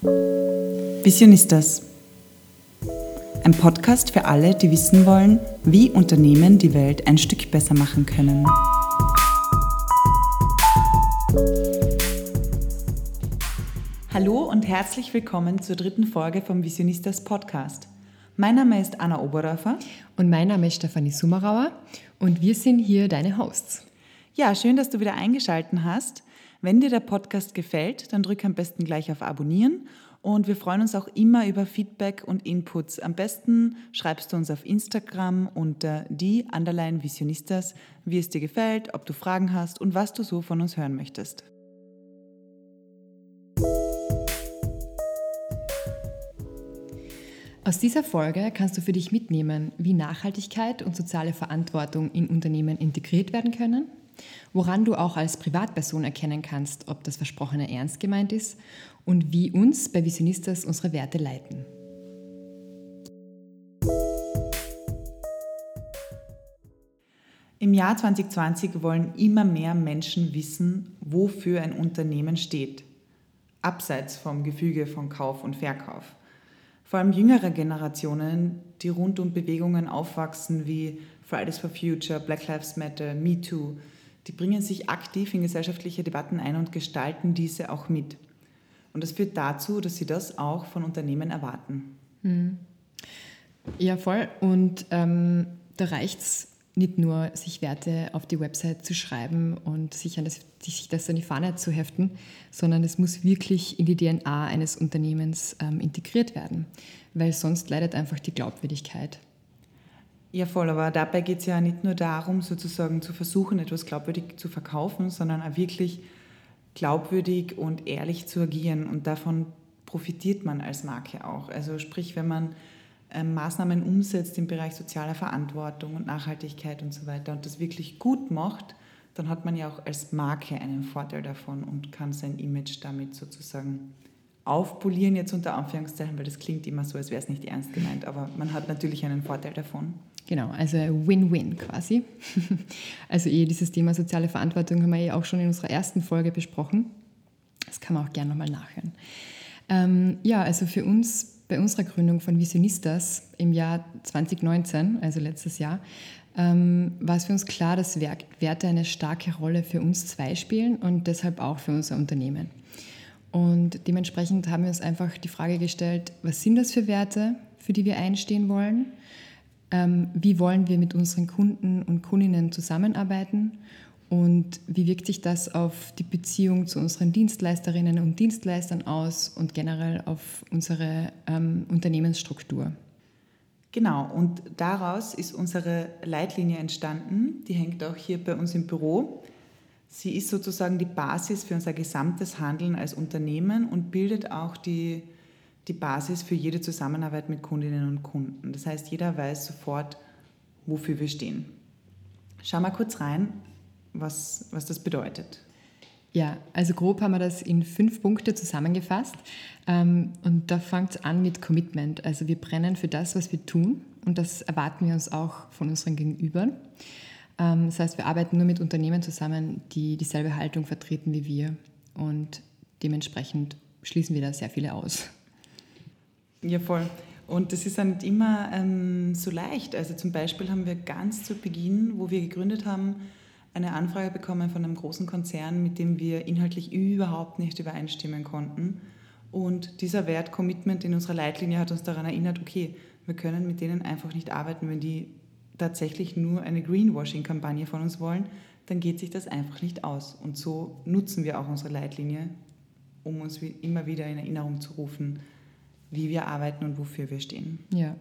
Visionistas. Ein Podcast für alle, die wissen wollen, wie Unternehmen die Welt ein Stück besser machen können. Hallo und herzlich willkommen zur dritten Folge vom Visionistas Podcast. Mein Name ist Anna Oberdorfer. Und mein Name ist Stefanie Summerauer und wir sind hier deine Hosts. Ja, schön, dass du wieder eingeschaltet hast. Wenn dir der Podcast gefällt, dann drück am besten gleich auf Abonnieren und wir freuen uns auch immer über Feedback und Inputs. Am besten schreibst du uns auf Instagram unter die Underline Visionistas, wie es dir gefällt, ob du Fragen hast und was du so von uns hören möchtest. Aus dieser Folge kannst du für dich mitnehmen, wie Nachhaltigkeit und soziale Verantwortung in Unternehmen integriert werden können woran du auch als Privatperson erkennen kannst, ob das Versprochene ernst gemeint ist und wie uns bei Visionistas unsere Werte leiten. Im Jahr 2020 wollen immer mehr Menschen wissen, wofür ein Unternehmen steht, abseits vom Gefüge von Kauf und Verkauf. Vor allem jüngere Generationen, die rund um Bewegungen aufwachsen wie Fridays for Future, Black Lives Matter, Me Too, die bringen sich aktiv in gesellschaftliche Debatten ein und gestalten diese auch mit. Und das führt dazu, dass sie das auch von Unternehmen erwarten. Hm. Ja, voll. Und ähm, da reicht es nicht nur, sich Werte auf die Website zu schreiben und sich, an das, sich das an die Fahne zu heften, sondern es muss wirklich in die DNA eines Unternehmens ähm, integriert werden, weil sonst leidet einfach die Glaubwürdigkeit. Ja, voll, aber dabei geht es ja nicht nur darum, sozusagen zu versuchen, etwas glaubwürdig zu verkaufen, sondern auch wirklich glaubwürdig und ehrlich zu agieren. Und davon profitiert man als Marke auch. Also sprich, wenn man ähm, Maßnahmen umsetzt im Bereich sozialer Verantwortung und Nachhaltigkeit und so weiter und das wirklich gut macht, dann hat man ja auch als Marke einen Vorteil davon und kann sein Image damit sozusagen aufpolieren, jetzt unter Anführungszeichen, weil das klingt immer so, als wäre es nicht ernst gemeint, aber man hat natürlich einen Vorteil davon. Genau, also Win-Win quasi. Also eh dieses Thema soziale Verantwortung haben wir eh auch schon in unserer ersten Folge besprochen. Das kann man auch gerne nochmal nachhören. Ähm, ja, also für uns bei unserer Gründung von Visionistas im Jahr 2019, also letztes Jahr, ähm, war es für uns klar, dass Werte eine starke Rolle für uns zwei spielen und deshalb auch für unser Unternehmen. Und dementsprechend haben wir uns einfach die Frage gestellt, was sind das für Werte, für die wir einstehen wollen? Ähm, wie wollen wir mit unseren Kunden und Kundinnen zusammenarbeiten und wie wirkt sich das auf die Beziehung zu unseren Dienstleisterinnen und Dienstleistern aus und generell auf unsere ähm, Unternehmensstruktur. Genau, und daraus ist unsere Leitlinie entstanden. Die hängt auch hier bei uns im Büro. Sie ist sozusagen die Basis für unser gesamtes Handeln als Unternehmen und bildet auch die die Basis für jede Zusammenarbeit mit Kundinnen und Kunden. Das heißt, jeder weiß sofort, wofür wir stehen. Schau mal kurz rein, was, was das bedeutet. Ja, also grob haben wir das in fünf Punkte zusammengefasst. Ähm, und da fängt es an mit Commitment. Also wir brennen für das, was wir tun und das erwarten wir uns auch von unseren Gegenübern. Ähm, das heißt, wir arbeiten nur mit Unternehmen zusammen, die dieselbe Haltung vertreten wie wir und dementsprechend schließen wir da sehr viele aus. Ja, voll. Und das ist dann nicht immer ähm, so leicht. Also zum Beispiel haben wir ganz zu Beginn, wo wir gegründet haben, eine Anfrage bekommen von einem großen Konzern, mit dem wir inhaltlich überhaupt nicht übereinstimmen konnten. Und dieser Wert Commitment in unserer Leitlinie hat uns daran erinnert, okay, wir können mit denen einfach nicht arbeiten, wenn die tatsächlich nur eine Greenwashing-Kampagne von uns wollen, dann geht sich das einfach nicht aus. Und so nutzen wir auch unsere Leitlinie, um uns immer wieder in Erinnerung zu rufen, wie wir arbeiten und wofür wir stehen. Ja.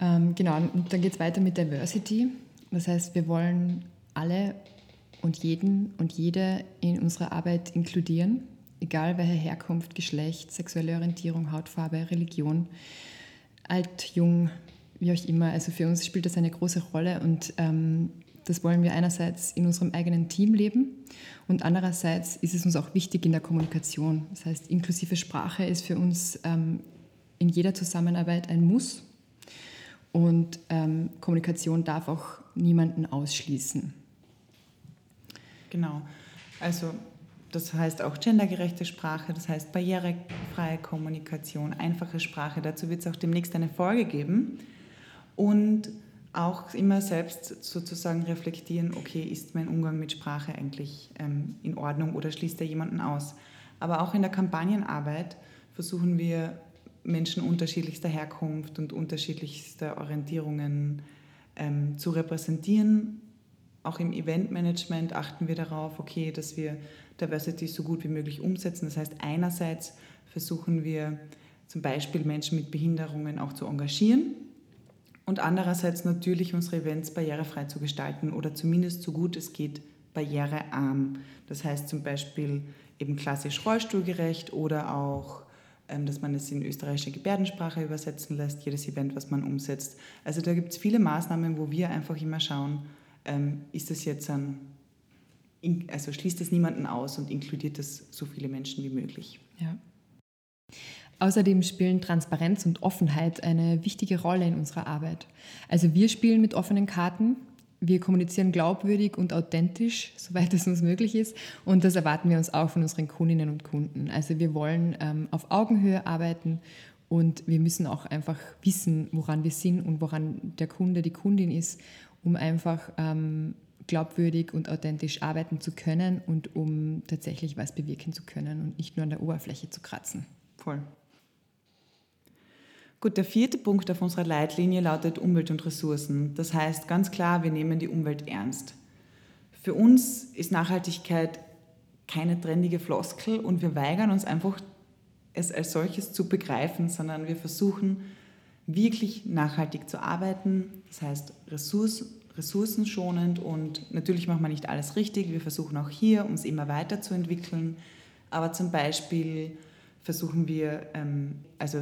Ähm, genau, und dann geht es weiter mit Diversity. Das heißt, wir wollen alle und jeden und jede in unserer Arbeit inkludieren, egal welche Herkunft, Geschlecht, sexuelle Orientierung, Hautfarbe, Religion, alt, jung, wie auch immer. Also für uns spielt das eine große Rolle und ähm, das wollen wir einerseits in unserem eigenen Team leben und andererseits ist es uns auch wichtig in der Kommunikation. Das heißt, inklusive Sprache ist für uns ähm, in jeder Zusammenarbeit ein Muss und ähm, Kommunikation darf auch niemanden ausschließen. Genau. Also das heißt auch gendergerechte Sprache, das heißt barrierefreie Kommunikation, einfache Sprache. Dazu wird es auch demnächst eine Folge geben. Und auch immer selbst sozusagen reflektieren, okay, ist mein Umgang mit Sprache eigentlich ähm, in Ordnung oder schließt er jemanden aus? Aber auch in der Kampagnenarbeit versuchen wir Menschen unterschiedlichster Herkunft und unterschiedlichster Orientierungen ähm, zu repräsentieren. Auch im Eventmanagement achten wir darauf, okay, dass wir Diversity so gut wie möglich umsetzen. Das heißt, einerseits versuchen wir zum Beispiel Menschen mit Behinderungen auch zu engagieren und andererseits natürlich unsere Events barrierefrei zu gestalten oder zumindest so gut es geht barrierearm. Das heißt zum Beispiel eben klassisch rollstuhlgerecht oder auch, ähm, dass man es in österreichische Gebärdensprache übersetzen lässt, jedes Event, was man umsetzt. Also da gibt es viele Maßnahmen, wo wir einfach immer schauen, ähm, ist das jetzt ein also schließt es niemanden aus und inkludiert es so viele Menschen wie möglich. Ja. Außerdem spielen Transparenz und Offenheit eine wichtige Rolle in unserer Arbeit. Also wir spielen mit offenen Karten, wir kommunizieren glaubwürdig und authentisch, soweit es uns möglich ist. Und das erwarten wir uns auch von unseren Kundinnen und Kunden. Also wir wollen ähm, auf Augenhöhe arbeiten und wir müssen auch einfach wissen, woran wir sind und woran der Kunde, die Kundin ist, um einfach ähm, glaubwürdig und authentisch arbeiten zu können und um tatsächlich was bewirken zu können und nicht nur an der Oberfläche zu kratzen. Voll. Gut, der vierte Punkt auf unserer Leitlinie lautet Umwelt und Ressourcen. Das heißt ganz klar, wir nehmen die Umwelt ernst. Für uns ist Nachhaltigkeit keine trendige Floskel und wir weigern uns einfach, es als solches zu begreifen, sondern wir versuchen wirklich nachhaltig zu arbeiten. Das heißt, Ressourcen ressourcenschonend und natürlich machen wir nicht alles richtig. Wir versuchen auch hier, uns immer weiterzuentwickeln. Aber zum Beispiel versuchen wir, ähm, also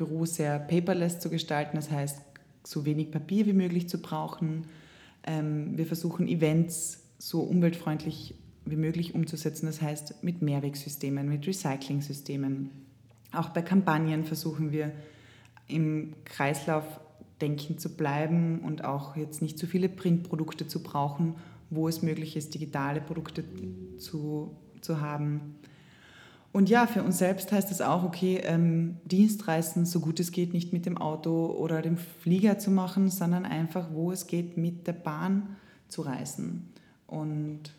Büro sehr paperless zu gestalten, das heißt, so wenig Papier wie möglich zu brauchen. Ähm, wir versuchen, Events so umweltfreundlich wie möglich umzusetzen, das heißt, mit Mehrwegsystemen, mit Recycling-Systemen. Auch bei Kampagnen versuchen wir, im Kreislauf denken zu bleiben und auch jetzt nicht zu viele Printprodukte zu brauchen, wo es möglich ist, digitale Produkte zu, zu haben. Und ja, für uns selbst heißt das auch, okay, ähm, Dienstreisen, so gut es geht, nicht mit dem Auto oder dem Flieger zu machen, sondern einfach, wo es geht, mit der Bahn zu reisen. Und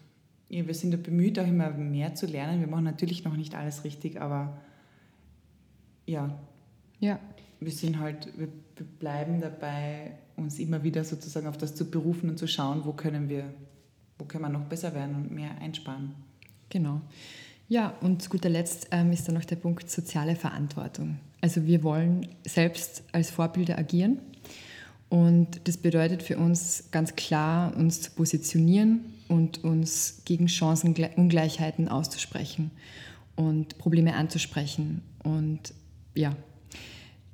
ja, wir sind da bemüht, auch immer mehr zu lernen. Wir machen natürlich noch nicht alles richtig, aber ja. Ja, wir sind halt, wir bleiben dabei, uns immer wieder sozusagen auf das zu berufen und zu schauen, wo können wir, wo können wir noch besser werden und mehr einsparen. Genau. Ja, und zu guter Letzt ähm, ist dann noch der Punkt soziale Verantwortung. Also wir wollen selbst als Vorbilder agieren und das bedeutet für uns ganz klar, uns zu positionieren und uns gegen Chancenungleichheiten auszusprechen und Probleme anzusprechen und ja,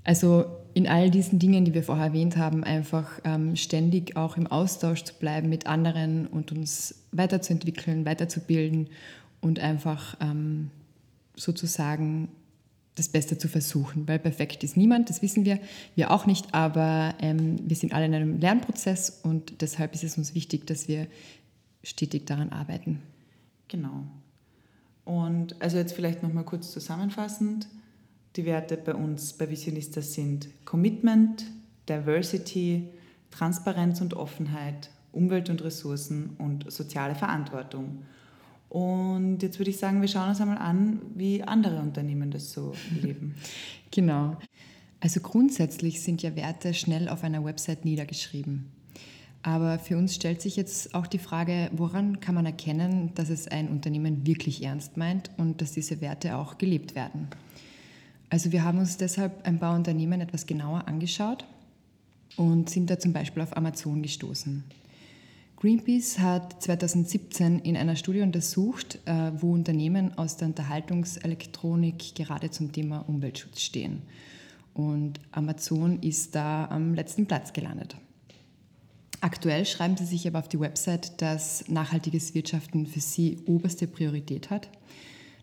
also in all diesen Dingen, die wir vorher erwähnt haben, einfach ähm, ständig auch im Austausch zu bleiben mit anderen und uns weiterzuentwickeln, weiterzubilden und einfach ähm, sozusagen das Beste zu versuchen, weil perfekt ist niemand, das wissen wir, wir auch nicht, aber ähm, wir sind alle in einem Lernprozess und deshalb ist es uns wichtig, dass wir stetig daran arbeiten. Genau. Und also jetzt vielleicht nochmal kurz zusammenfassend. Die Werte bei uns bei Visionista sind Commitment, Diversity, Transparenz und Offenheit, Umwelt und Ressourcen und soziale Verantwortung. Und jetzt würde ich sagen, wir schauen uns einmal an, wie andere Unternehmen das so leben. Genau. Also grundsätzlich sind ja Werte schnell auf einer Website niedergeschrieben. Aber für uns stellt sich jetzt auch die Frage, woran kann man erkennen, dass es ein Unternehmen wirklich ernst meint und dass diese Werte auch gelebt werden? Also wir haben uns deshalb ein paar Unternehmen etwas genauer angeschaut und sind da zum Beispiel auf Amazon gestoßen. Greenpeace hat 2017 in einer Studie untersucht, äh, wo Unternehmen aus der Unterhaltungselektronik gerade zum Thema Umweltschutz stehen. Und Amazon ist da am letzten Platz gelandet. Aktuell schreiben sie sich aber auf die Website, dass nachhaltiges Wirtschaften für sie oberste Priorität hat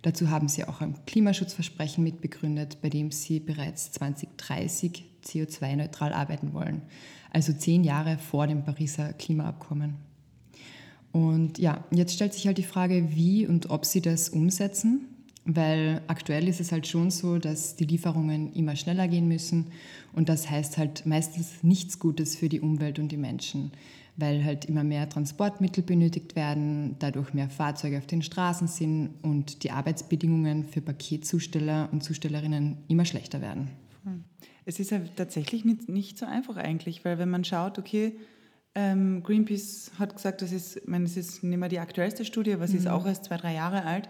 Dazu haben sie auch ein Klimaschutzversprechen mitbegründet, bei dem sie bereits 2030 CO2-neutral arbeiten wollen, also zehn Jahre vor dem Pariser Klimaabkommen. Und ja, jetzt stellt sich halt die Frage, wie und ob sie das umsetzen, weil aktuell ist es halt schon so, dass die Lieferungen immer schneller gehen müssen und das heißt halt meistens nichts Gutes für die Umwelt und die Menschen, weil halt immer mehr Transportmittel benötigt werden, dadurch mehr Fahrzeuge auf den Straßen sind und die Arbeitsbedingungen für Paketzusteller und Zustellerinnen immer schlechter werden. Es ist ja tatsächlich nicht, nicht so einfach eigentlich, weil wenn man schaut, okay, ähm, Greenpeace hat gesagt, das ist, ich meine, es ist nicht mehr die aktuellste Studie, aber sie mhm. ist auch erst zwei, drei Jahre alt,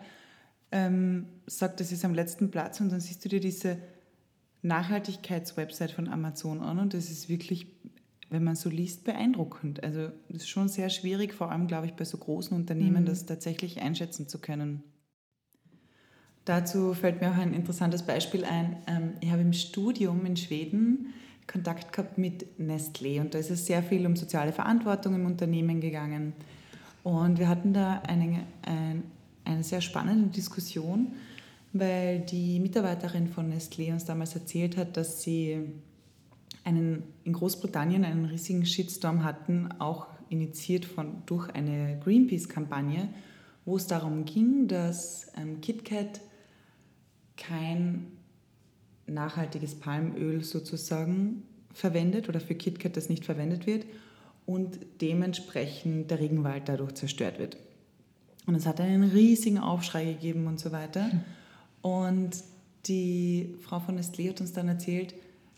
ähm, sagt, das ist am letzten Platz und dann siehst du dir diese Nachhaltigkeitswebsite von Amazon an und das ist wirklich, wenn man so liest, beeindruckend. Also das ist schon sehr schwierig, vor allem, glaube ich, bei so großen Unternehmen, mhm. das tatsächlich einschätzen zu können. Dazu fällt mir auch ein interessantes Beispiel ein. Ähm, ich habe im Studium in Schweden Kontakt gehabt mit Nestlé und da ist es sehr viel um soziale Verantwortung im Unternehmen gegangen. Und wir hatten da eine, eine, sehr spannende Diskussion, weil die Mitarbeiterin von Nestlé uns damals erzählt hat, dass sie einen, in Großbritannien einen riesigen Shitstorm hatten, auch initiiert von, durch eine Greenpeace-Kampagne, wo es darum ging, dass ähm, KitKat kein nachhaltiges Palmöl sozusagen verwendet oder für KitKat das nicht verwendet wird und dementsprechend der Regenwald dadurch zerstört wird. Und es hat einen riesigen Aufschrei gegeben und so weiter. Und die Frau von Nestlé hat uns dann erzählt,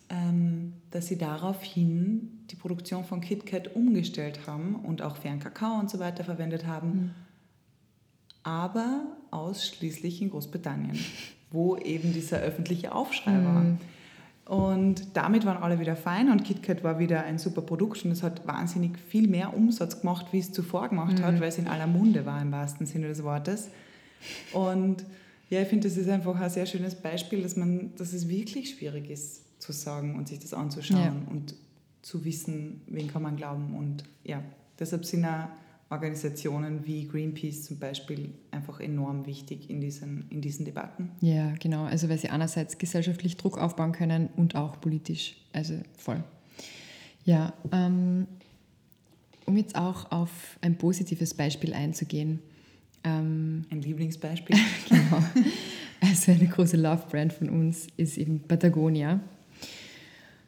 ähm, dass sie daraufhin die Produktion von KitKat umgestellt haben und auch fairen Kakao und so weiter verwendet haben, mhm. aber ausschließlich in Großbritannien wo eben dieser öffentliche Aufschrei mhm. war. Und damit waren alle wieder fein und KitKat war wieder ein super Produkt und es hat wahnsinnig viel mehr Umsatz gemacht, wie es zuvor gemacht mhm. hat, weil es in aller Munde war im wahrsten Sinne des Wortes. Und ja, ich finde, das ist einfach ein sehr schönes Beispiel, dass, man, dass es wirklich schwierig ist zu sagen und sich das anzuschauen ja. und zu wissen, wen kann man glauben. Und ja, deshalb sind auch Organisationen wie Greenpeace zum Beispiel einfach enorm wichtig in diesen, in diesen Debatten. Ja, genau. Also weil sie einerseits gesellschaftlich Druck aufbauen können und auch politisch. Also voll. Ja, ähm, um jetzt auch auf ein positives Beispiel einzugehen. Ähm, ein Lieblingsbeispiel. genau. Also eine große Love-Brand von uns ist eben Patagonia.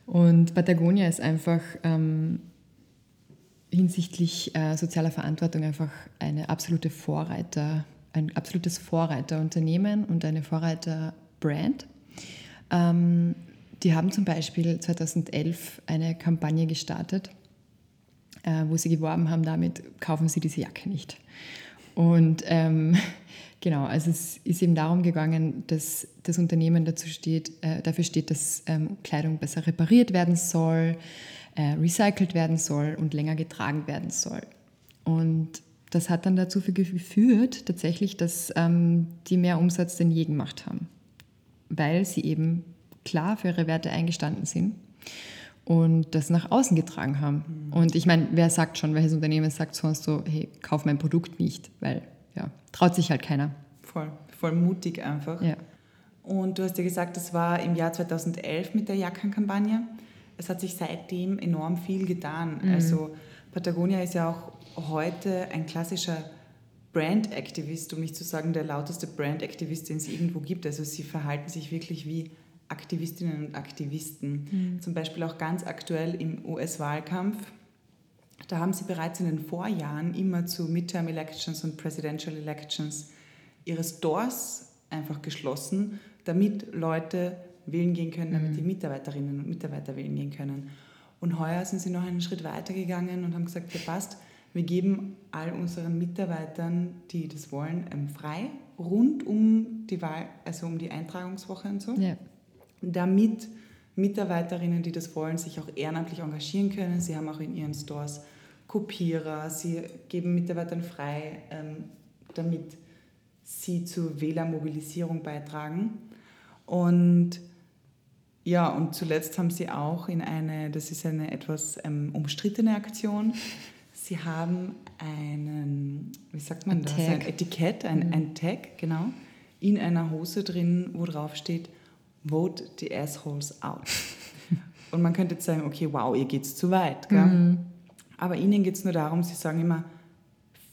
Und Patagonia ist einfach ähm, hinsichtlich äh, sozialer Verantwortung einfach eine absolute Vorreiter, ein absolutes Vorreiterunternehmen und eine Vorreiterbrand. Ähm, die haben zum Beispiel 2011 eine Kampagne gestartet, äh, wo sie geworben haben damit, kaufen Sie diese Jacke nicht. Und ähm, genau, also es ist eben darum gegangen, dass das Unternehmen dazu steht, äh, dafür steht, dass ähm, Kleidung besser repariert werden soll, äh, recycelt werden soll und länger getragen werden soll. Und das hat dann dazu geführt, tatsächlich, dass ähm, die mehr Umsatz denn je gemacht haben, weil sie eben klar für ihre Werte eingestanden sind und das nach außen getragen haben. Mhm. Und ich meine, wer sagt schon, welches Unternehmen sagt sonst so, hey, kauf mein Produkt nicht, weil ja, traut sich halt keiner. Voll, voll mutig einfach. Ja. Und du hast ja gesagt, das war im Jahr 2011 mit der Jackenkampagne es hat sich seitdem enorm viel getan. Mhm. Also Patagonia ist ja auch heute ein klassischer Brand-Aktivist, um nicht zu sagen der lauteste Brand-Aktivist, den es irgendwo gibt. Also sie verhalten sich wirklich wie Aktivistinnen und Aktivisten. Mhm. Zum Beispiel auch ganz aktuell im US-Wahlkampf. Da haben sie bereits in den Vorjahren immer zu Midterm-Elections und Presidential Elections ihre Stores einfach geschlossen, damit Leute wählen gehen können, damit mhm. die Mitarbeiterinnen und Mitarbeiter wählen gehen können. Und heuer sind sie noch einen Schritt weiter gegangen und haben gesagt, ja passt, wir geben all unseren Mitarbeitern, die das wollen, ähm, frei rund um die Wahl, also um die Eintragungswoche und so, ja. damit Mitarbeiterinnen, die das wollen, sich auch ehrenamtlich engagieren können. Sie haben auch in ihren Stores Kopierer, sie geben Mitarbeitern frei, ähm, damit sie zur Wählermobilisierung beitragen. Und ja, und zuletzt haben sie auch in eine, das ist eine etwas ähm, umstrittene Aktion, sie haben einen, wie sagt man ein das, Tag. ein Etikett, ein, mhm. ein Tag, genau, in einer Hose drin, wo drauf steht, Vote the assholes out. und man könnte jetzt sagen, okay, wow, ihr geht's zu weit. Gell? Mhm. Aber ihnen geht es nur darum, sie sagen immer,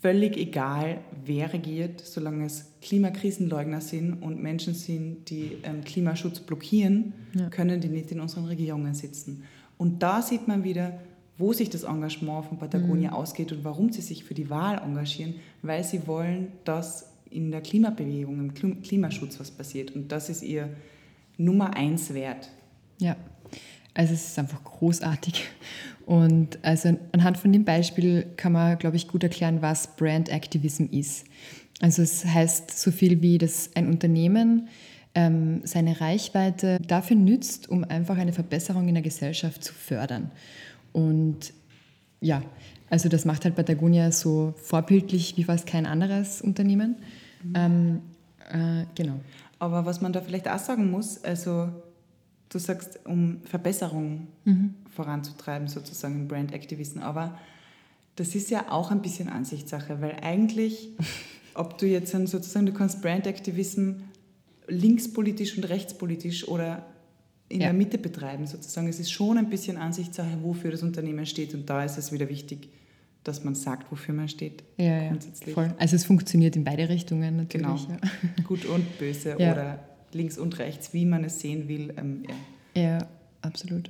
völlig egal, wer regiert, solange es Klimakrisenleugner sind und Menschen sind, die ähm, Klimaschutz blockieren, ja. können die nicht in unseren Regierungen sitzen. Und da sieht man wieder, wo sich das Engagement von Patagonia mhm. ausgeht und warum sie sich für die Wahl engagieren, weil sie wollen, dass in der Klimabewegung, im Klimaschutz was passiert. Und das ist ihr Nummer eins wert. Ja, also es ist einfach großartig. Und also anhand von dem Beispiel kann man, glaube ich, gut erklären, was Brand Activism ist. Also es heißt so viel wie, dass ein Unternehmen ähm, seine Reichweite dafür nützt, um einfach eine Verbesserung in der Gesellschaft zu fördern. Und ja, also das macht halt Patagonia so vorbildlich wie fast kein anderes Unternehmen. Mhm. Ähm, äh, genau. Aber was man da vielleicht auch sagen muss, also du sagst, um Verbesserung mhm. voranzutreiben, sozusagen im Brand Activism, aber das ist ja auch ein bisschen Ansichtssache, weil eigentlich, ob du jetzt sozusagen, du kannst Brand Activism linkspolitisch und rechtspolitisch oder in ja. der Mitte betreiben, sozusagen. Es ist schon ein bisschen Ansichtssache, wofür das Unternehmen steht. Und da ist es wieder wichtig, dass man sagt, wofür man steht. Ja, ja. Voll. Also es funktioniert in beide Richtungen natürlich. Genau. Ja. Gut und böse oder links und rechts, wie man es sehen will. Ähm, ja. ja, absolut.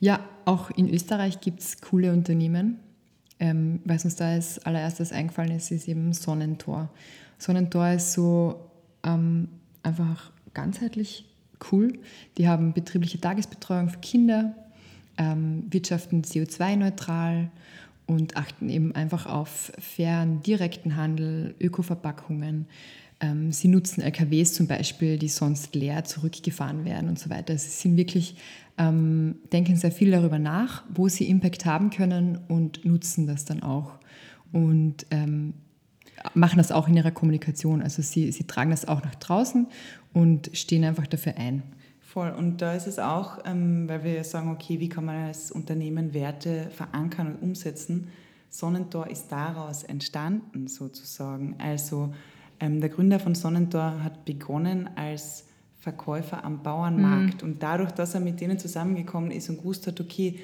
Ja, auch in Österreich gibt es coole Unternehmen. Ähm, was uns da als allererstes eingefallen ist, ist eben Sonnentor. Sonnentor ist so ähm, einfach ganzheitlich cool. Die haben betriebliche Tagesbetreuung für Kinder, ähm, wirtschaften CO2-neutral und achten eben einfach auf fairen, direkten Handel, Ökoverpackungen. Ähm, sie nutzen LKWs zum Beispiel, die sonst leer zurückgefahren werden und so weiter. Sie sind wirklich, ähm, denken sehr viel darüber nach, wo sie Impact haben können und nutzen das dann auch. Und ähm, machen das auch in ihrer Kommunikation. Also sie, sie tragen das auch nach draußen und stehen einfach dafür ein. Voll. Und da ist es auch, ähm, weil wir sagen, okay, wie kann man als Unternehmen Werte verankern und umsetzen? Sonnentor ist daraus entstanden sozusagen. Also der Gründer von Sonnentor hat begonnen als Verkäufer am Bauernmarkt mhm. und dadurch, dass er mit denen zusammengekommen ist und gewusst hat, okay,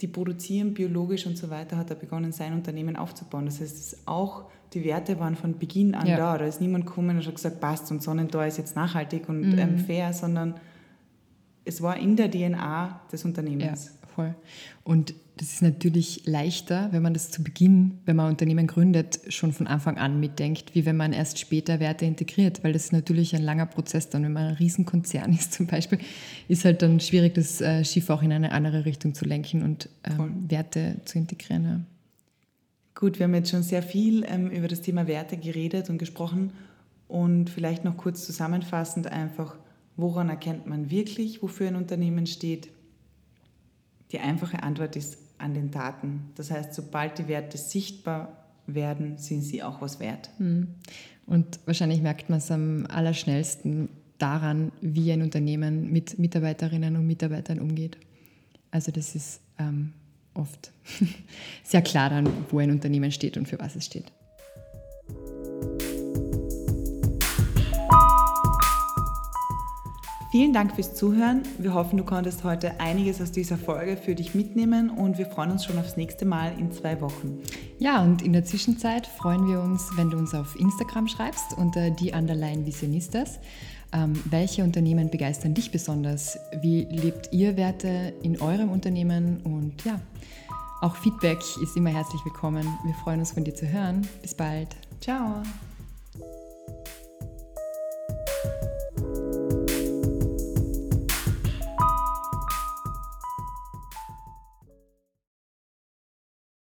die produzieren biologisch und so weiter, hat er begonnen, sein Unternehmen aufzubauen. Das heißt, auch die Werte waren von Beginn an ja. da. Da ist niemand gekommen und hat gesagt, passt und Sonnentor ist jetzt nachhaltig und mhm. ähm, fair, sondern es war in der DNA des Unternehmens. Ja, voll. Und das ist natürlich leichter, wenn man das zu Beginn, wenn man ein Unternehmen gründet, schon von Anfang an mitdenkt, wie wenn man erst später Werte integriert, weil das ist natürlich ein langer Prozess dann. Wenn man ein Riesenkonzern ist zum Beispiel, ist halt dann schwierig, das äh, Schiff auch in eine andere Richtung zu lenken und ähm, Werte zu integrieren. Ja. Gut, wir haben jetzt schon sehr viel ähm, über das Thema Werte geredet und gesprochen und vielleicht noch kurz zusammenfassend einfach, woran erkennt man wirklich, wofür ein Unternehmen steht? Die einfache Antwort ist an den Daten. Das heißt, sobald die Werte sichtbar werden, sind sie auch was wert. Hm. Und wahrscheinlich merkt man es am allerschnellsten daran, wie ein Unternehmen mit Mitarbeiterinnen und Mitarbeitern umgeht. Also das ist ähm, oft sehr klar dann, wo ein Unternehmen steht und für was es steht. Vielen Dank fürs Zuhören. Wir hoffen, du konntest heute einiges aus dieser Folge für dich mitnehmen und wir freuen uns schon aufs nächste Mal in zwei Wochen. Ja, und in der Zwischenzeit freuen wir uns, wenn du uns auf Instagram schreibst unter die Underline Visionistas. Ähm, welche Unternehmen begeistern dich besonders? Wie lebt ihr Werte in eurem Unternehmen? Und ja, auch Feedback ist immer herzlich willkommen. Wir freuen uns von dir zu hören. Bis bald. Ciao.